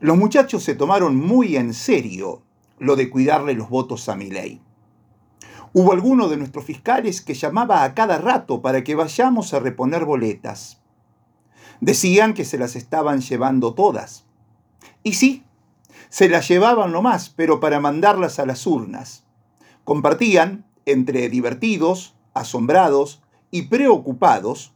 Los muchachos se tomaron muy en serio lo de cuidarle los votos a Milei. Hubo alguno de nuestros fiscales que llamaba a cada rato para que vayamos a reponer boletas. Decían que se las estaban llevando todas. Y sí, se las llevaban nomás, pero para mandarlas a las urnas. Compartían, entre divertidos, asombrados y preocupados,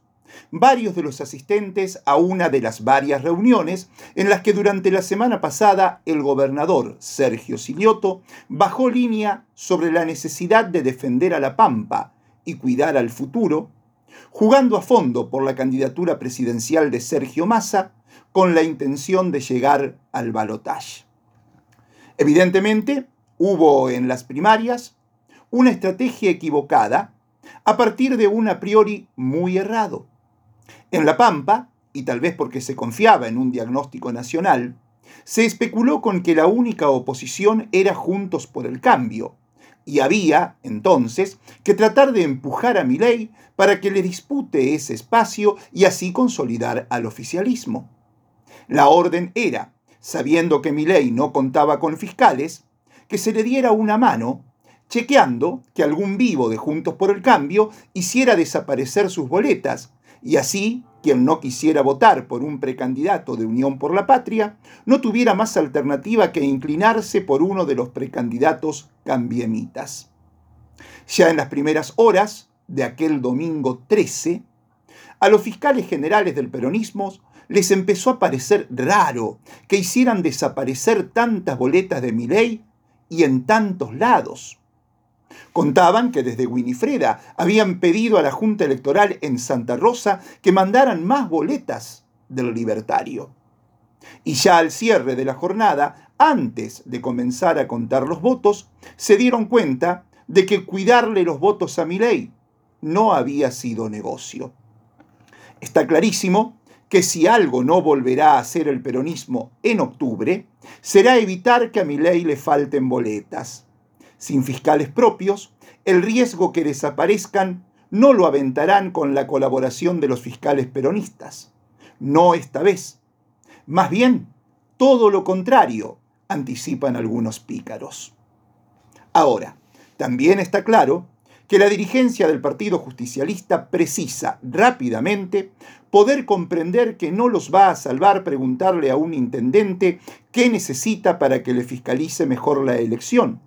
varios de los asistentes a una de las varias reuniones en las que durante la semana pasada el gobernador Sergio Silioto bajó línea sobre la necesidad de defender a la Pampa y cuidar al futuro, jugando a fondo por la candidatura presidencial de Sergio Massa con la intención de llegar al balotaje. Evidentemente, hubo en las primarias una estrategia equivocada a partir de un a priori muy errado. En La Pampa, y tal vez porque se confiaba en un diagnóstico nacional, se especuló con que la única oposición era Juntos por el Cambio, y había, entonces, que tratar de empujar a Milei para que le dispute ese espacio y así consolidar al oficialismo. La orden era, sabiendo que Milei no contaba con fiscales, que se le diera una mano, chequeando que algún vivo de Juntos por el Cambio hiciera desaparecer sus boletas y así quien no quisiera votar por un precandidato de Unión por la Patria no tuviera más alternativa que inclinarse por uno de los precandidatos cambiemitas. Ya en las primeras horas de aquel domingo 13, a los fiscales generales del peronismo les empezó a parecer raro que hicieran desaparecer tantas boletas de Miley y en tantos lados. Contaban que desde Winifreda habían pedido a la Junta Electoral en Santa Rosa que mandaran más boletas del libertario. Y ya al cierre de la jornada, antes de comenzar a contar los votos, se dieron cuenta de que cuidarle los votos a Milei no había sido negocio. Está clarísimo que si algo no volverá a hacer el peronismo en octubre, será evitar que a Milei le falten boletas sin fiscales propios, el riesgo que desaparezcan no lo aventarán con la colaboración de los fiscales peronistas. No esta vez. Más bien, todo lo contrario, anticipan algunos pícaros. Ahora, también está claro que la dirigencia del Partido Justicialista precisa rápidamente poder comprender que no los va a salvar preguntarle a un intendente qué necesita para que le fiscalice mejor la elección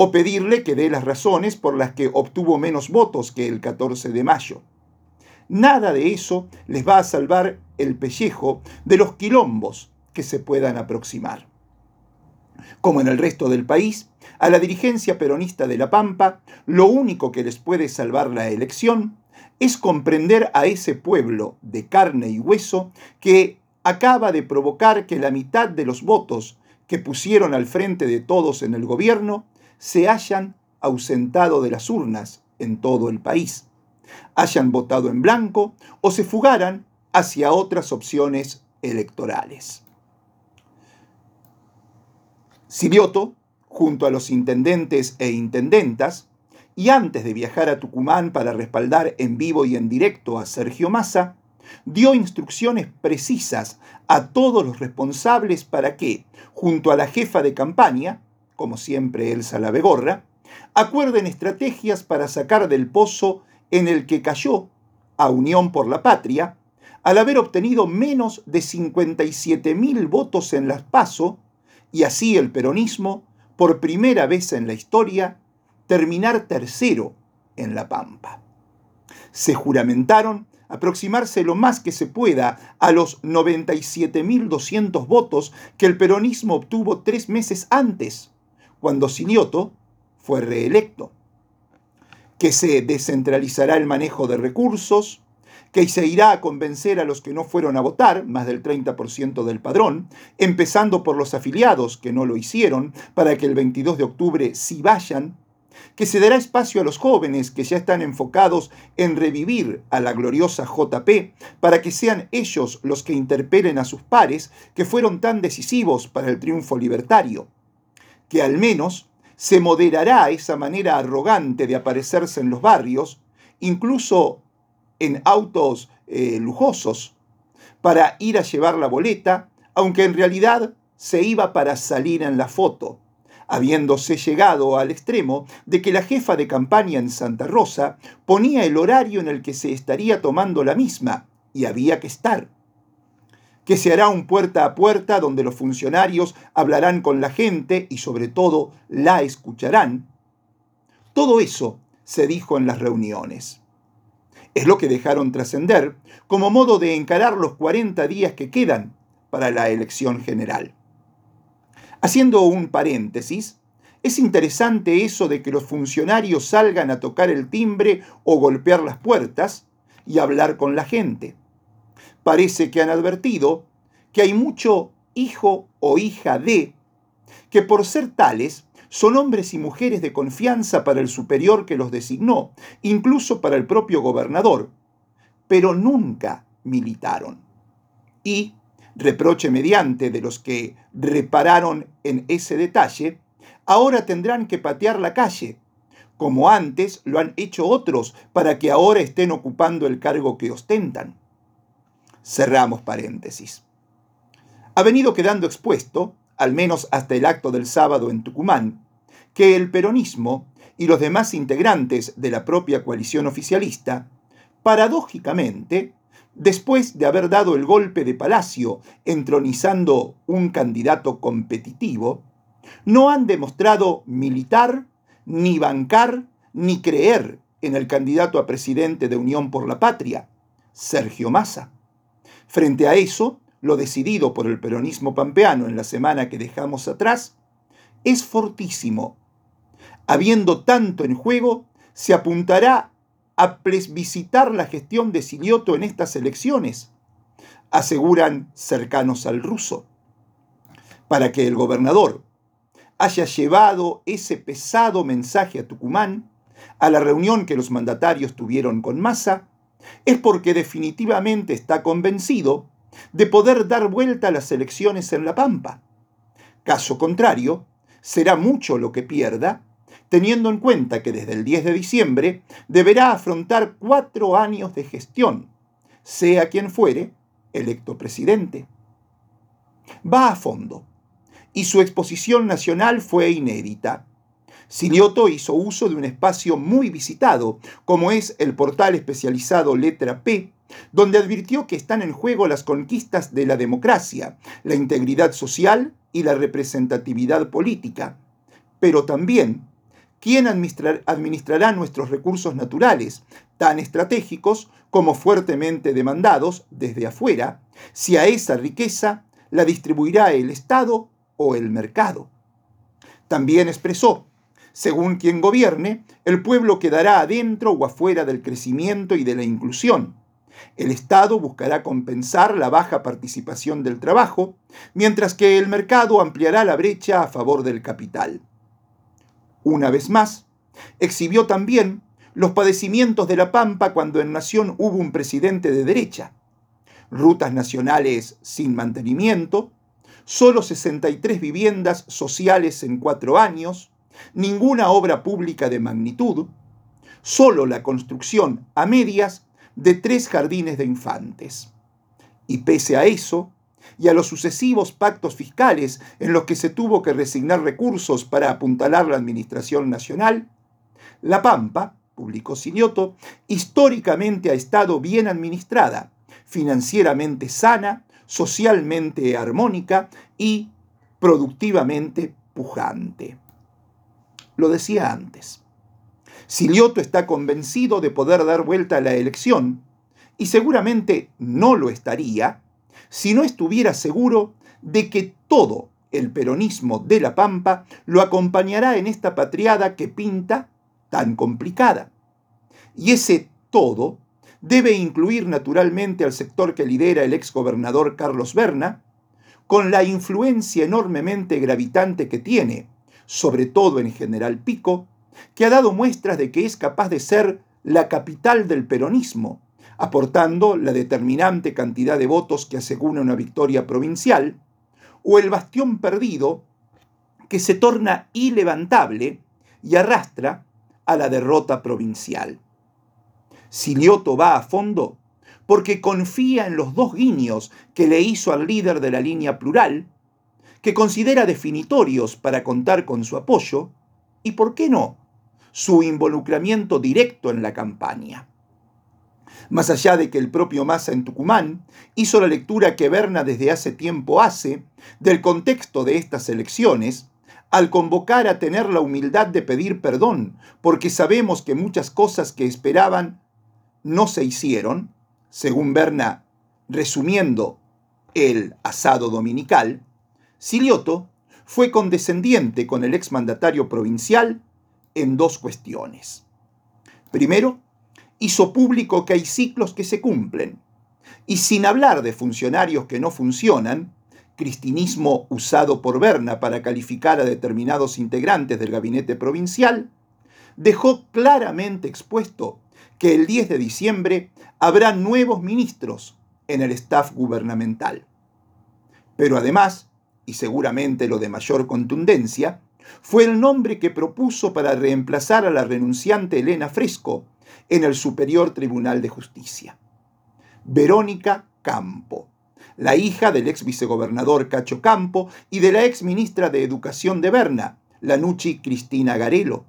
o pedirle que dé las razones por las que obtuvo menos votos que el 14 de mayo. Nada de eso les va a salvar el pellejo de los quilombos que se puedan aproximar. Como en el resto del país, a la dirigencia peronista de La Pampa, lo único que les puede salvar la elección es comprender a ese pueblo de carne y hueso que acaba de provocar que la mitad de los votos que pusieron al frente de todos en el gobierno se hayan ausentado de las urnas en todo el país, hayan votado en blanco o se fugaran hacia otras opciones electorales. Silioto, junto a los intendentes e intendentas, y antes de viajar a Tucumán para respaldar en vivo y en directo a Sergio Massa, dio instrucciones precisas a todos los responsables para que, junto a la jefa de campaña, como siempre Elsa la Begorra, acuerden estrategias para sacar del pozo en el que cayó a Unión por la Patria, al haber obtenido menos de 57 mil votos en las PASO, y así el peronismo, por primera vez en la historia, terminar tercero en La Pampa. Se juramentaron aproximarse lo más que se pueda a los 97.200 votos que el peronismo obtuvo tres meses antes cuando Silioto fue reelecto, que se descentralizará el manejo de recursos, que se irá a convencer a los que no fueron a votar, más del 30% del padrón, empezando por los afiliados que no lo hicieron, para que el 22 de octubre sí vayan, que se dará espacio a los jóvenes que ya están enfocados en revivir a la gloriosa JP, para que sean ellos los que interpelen a sus pares que fueron tan decisivos para el triunfo libertario que al menos se moderará esa manera arrogante de aparecerse en los barrios, incluso en autos eh, lujosos, para ir a llevar la boleta, aunque en realidad se iba para salir en la foto, habiéndose llegado al extremo de que la jefa de campaña en Santa Rosa ponía el horario en el que se estaría tomando la misma, y había que estar. Que se hará un puerta a puerta donde los funcionarios hablarán con la gente y sobre todo la escucharán. Todo eso se dijo en las reuniones. Es lo que dejaron trascender como modo de encarar los 40 días que quedan para la elección general. Haciendo un paréntesis, es interesante eso de que los funcionarios salgan a tocar el timbre o golpear las puertas y hablar con la gente. Parece que han advertido que hay mucho hijo o hija de que por ser tales son hombres y mujeres de confianza para el superior que los designó, incluso para el propio gobernador, pero nunca militaron. Y, reproche mediante de los que repararon en ese detalle, ahora tendrán que patear la calle, como antes lo han hecho otros para que ahora estén ocupando el cargo que ostentan. Cerramos paréntesis. Ha venido quedando expuesto al menos hasta el acto del sábado en Tucumán, que el peronismo y los demás integrantes de la propia coalición oficialista, paradójicamente, después de haber dado el golpe de palacio entronizando un candidato competitivo, no han demostrado militar, ni bancar, ni creer en el candidato a presidente de Unión por la Patria, Sergio Massa. Frente a eso, lo decidido por el peronismo pampeano en la semana que dejamos atrás, es fortísimo. Habiendo tanto en juego, se apuntará a plebiscitar la gestión de Silioto en estas elecciones, aseguran cercanos al ruso. Para que el gobernador haya llevado ese pesado mensaje a Tucumán, a la reunión que los mandatarios tuvieron con Massa, es porque definitivamente está convencido de poder dar vuelta a las elecciones en La Pampa. Caso contrario, será mucho lo que pierda, teniendo en cuenta que desde el 10 de diciembre deberá afrontar cuatro años de gestión, sea quien fuere electo presidente. Va a fondo, y su exposición nacional fue inédita. Silioto hizo uso de un espacio muy visitado, como es el portal especializado Letra P, donde advirtió que están en juego las conquistas de la democracia, la integridad social y la representatividad política, pero también quién administrará nuestros recursos naturales, tan estratégicos como fuertemente demandados desde afuera, si a esa riqueza la distribuirá el Estado o el mercado. También expresó, según quien gobierne, el pueblo quedará adentro o afuera del crecimiento y de la inclusión, el Estado buscará compensar la baja participación del trabajo, mientras que el mercado ampliará la brecha a favor del capital. Una vez más, exhibió también los padecimientos de la Pampa cuando en Nación hubo un presidente de derecha. Rutas nacionales sin mantenimiento, solo 63 viviendas sociales en cuatro años, ninguna obra pública de magnitud, solo la construcción a medias de tres jardines de infantes. Y pese a eso, y a los sucesivos pactos fiscales en los que se tuvo que resignar recursos para apuntalar la administración nacional, La Pampa, publicó Sinioto, históricamente ha estado bien administrada, financieramente sana, socialmente armónica y productivamente pujante. Lo decía antes. Silioto está convencido de poder dar vuelta a la elección, y seguramente no lo estaría si no estuviera seguro de que todo el peronismo de La Pampa lo acompañará en esta patriada que pinta tan complicada. Y ese todo debe incluir naturalmente al sector que lidera el exgobernador Carlos Berna, con la influencia enormemente gravitante que tiene, sobre todo en General Pico, que ha dado muestras de que es capaz de ser la capital del peronismo, aportando la determinante cantidad de votos que asegura una victoria provincial, o el bastión perdido que se torna ilevantable y arrastra a la derrota provincial. Silioto va a fondo porque confía en los dos guiños que le hizo al líder de la línea plural, que considera definitorios para contar con su apoyo y, por qué no, su involucramiento directo en la campaña. Más allá de que el propio Massa en Tucumán hizo la lectura que Berna desde hace tiempo hace del contexto de estas elecciones, al convocar a tener la humildad de pedir perdón, porque sabemos que muchas cosas que esperaban no se hicieron, según Berna resumiendo el asado dominical, Silioto fue condescendiente con el exmandatario provincial en dos cuestiones. Primero, hizo público que hay ciclos que se cumplen, y sin hablar de funcionarios que no funcionan, cristinismo usado por Berna para calificar a determinados integrantes del gabinete provincial, dejó claramente expuesto que el 10 de diciembre habrá nuevos ministros en el staff gubernamental. Pero además, y seguramente lo de mayor contundencia, fue el nombre que propuso para reemplazar a la renunciante Elena Fresco en el Superior Tribunal de Justicia. Verónica Campo, la hija del ex vicegobernador Cacho Campo y de la ex ministra de Educación de Berna, la Nuchi Cristina Garelo.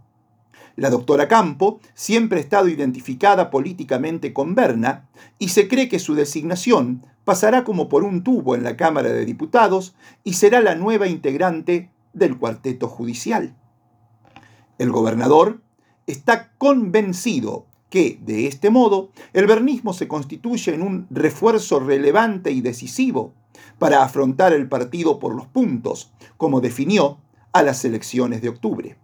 La doctora Campo siempre ha estado identificada políticamente con Berna y se cree que su designación pasará como por un tubo en la Cámara de Diputados y será la nueva integrante del cuarteto judicial. El gobernador está convencido que, de este modo, el bernismo se constituye en un refuerzo relevante y decisivo para afrontar el partido por los puntos, como definió a las elecciones de octubre.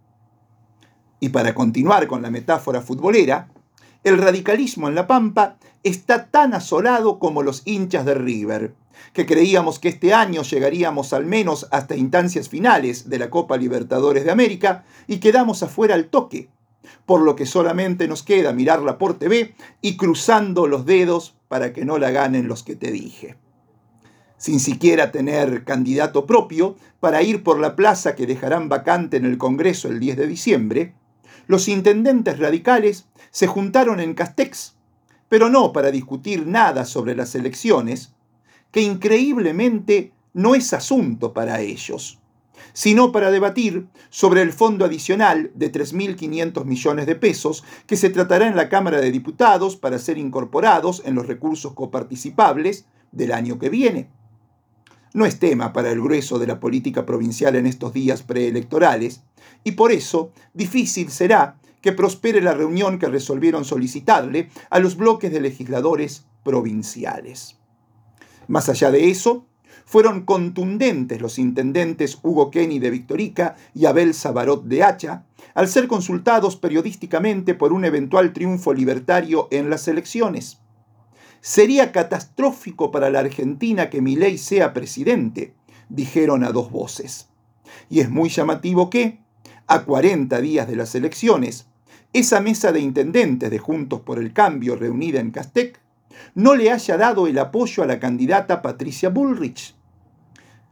Y para continuar con la metáfora futbolera, el radicalismo en La Pampa está tan asolado como los hinchas de River, que creíamos que este año llegaríamos al menos hasta instancias finales de la Copa Libertadores de América y quedamos afuera al toque, por lo que solamente nos queda mirarla por TV y cruzando los dedos para que no la ganen los que te dije. Sin siquiera tener candidato propio para ir por la plaza que dejarán vacante en el Congreso el 10 de diciembre, los intendentes radicales se juntaron en Castex, pero no para discutir nada sobre las elecciones, que increíblemente no es asunto para ellos, sino para debatir sobre el fondo adicional de 3.500 millones de pesos que se tratará en la Cámara de Diputados para ser incorporados en los recursos coparticipables del año que viene. No es tema para el grueso de la política provincial en estos días preelectorales, y por eso difícil será que prospere la reunión que resolvieron solicitarle a los bloques de legisladores provinciales. Más allá de eso, fueron contundentes los intendentes Hugo Kenny de Victorica y Abel Sabarot de Hacha al ser consultados periodísticamente por un eventual triunfo libertario en las elecciones. Sería catastrófico para la Argentina que Milei sea presidente, dijeron a dos voces. Y es muy llamativo que, a 40 días de las elecciones, esa mesa de intendentes de Juntos por el Cambio reunida en Castec no le haya dado el apoyo a la candidata Patricia Bullrich.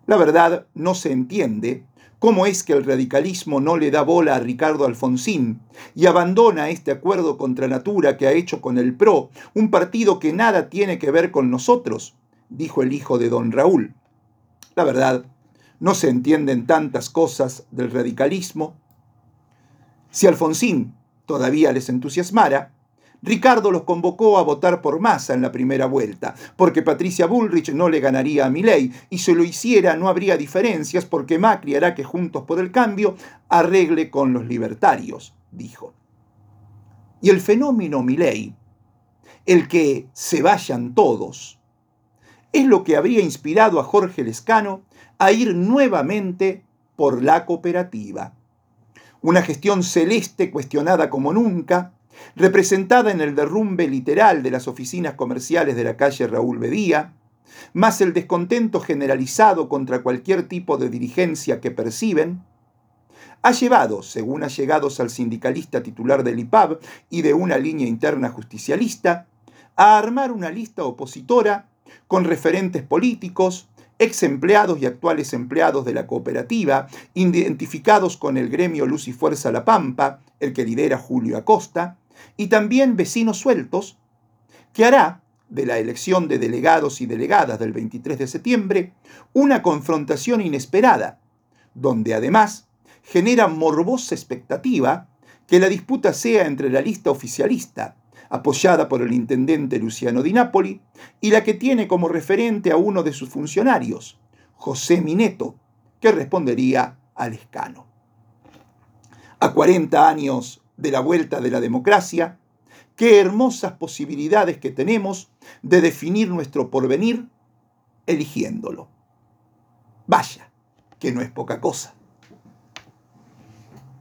La verdad no se entiende cómo es que el radicalismo no le da bola a Ricardo Alfonsín y abandona este acuerdo contra natura que ha hecho con el PRO, un partido que nada tiene que ver con nosotros, dijo el hijo de don Raúl. La verdad, no se entienden tantas cosas del radicalismo si Alfonsín todavía les entusiasmara, Ricardo los convocó a votar por Massa en la primera vuelta, porque Patricia Bullrich no le ganaría a Milei, y si lo hiciera no habría diferencias porque Macri hará que Juntos por el Cambio arregle con los libertarios, dijo. Y el fenómeno Milei, el que se vayan todos, es lo que habría inspirado a Jorge Lescano a ir nuevamente por la cooperativa una gestión celeste cuestionada como nunca, representada en el derrumbe literal de las oficinas comerciales de la calle Raúl Bedía, más el descontento generalizado contra cualquier tipo de dirigencia que perciben, ha llevado, según allegados al sindicalista titular del IPAB y de una línea interna justicialista, a armar una lista opositora con referentes políticos, ex empleados y actuales empleados de la cooperativa, identificados con el gremio Luz y Fuerza La Pampa, el que lidera Julio Acosta, y también vecinos sueltos, que hará de la elección de delegados y delegadas del 23 de septiembre, una confrontación inesperada, donde además genera morbosa expectativa que la disputa sea entre la lista oficialista, apoyada por el intendente Luciano Di Napoli, y la que tiene como referente a uno de sus funcionarios, José Mineto, que respondería al escano. A 40 años de la vuelta de la democracia, qué hermosas posibilidades que tenemos de definir nuestro porvenir eligiéndolo. Vaya, que no es poca cosa.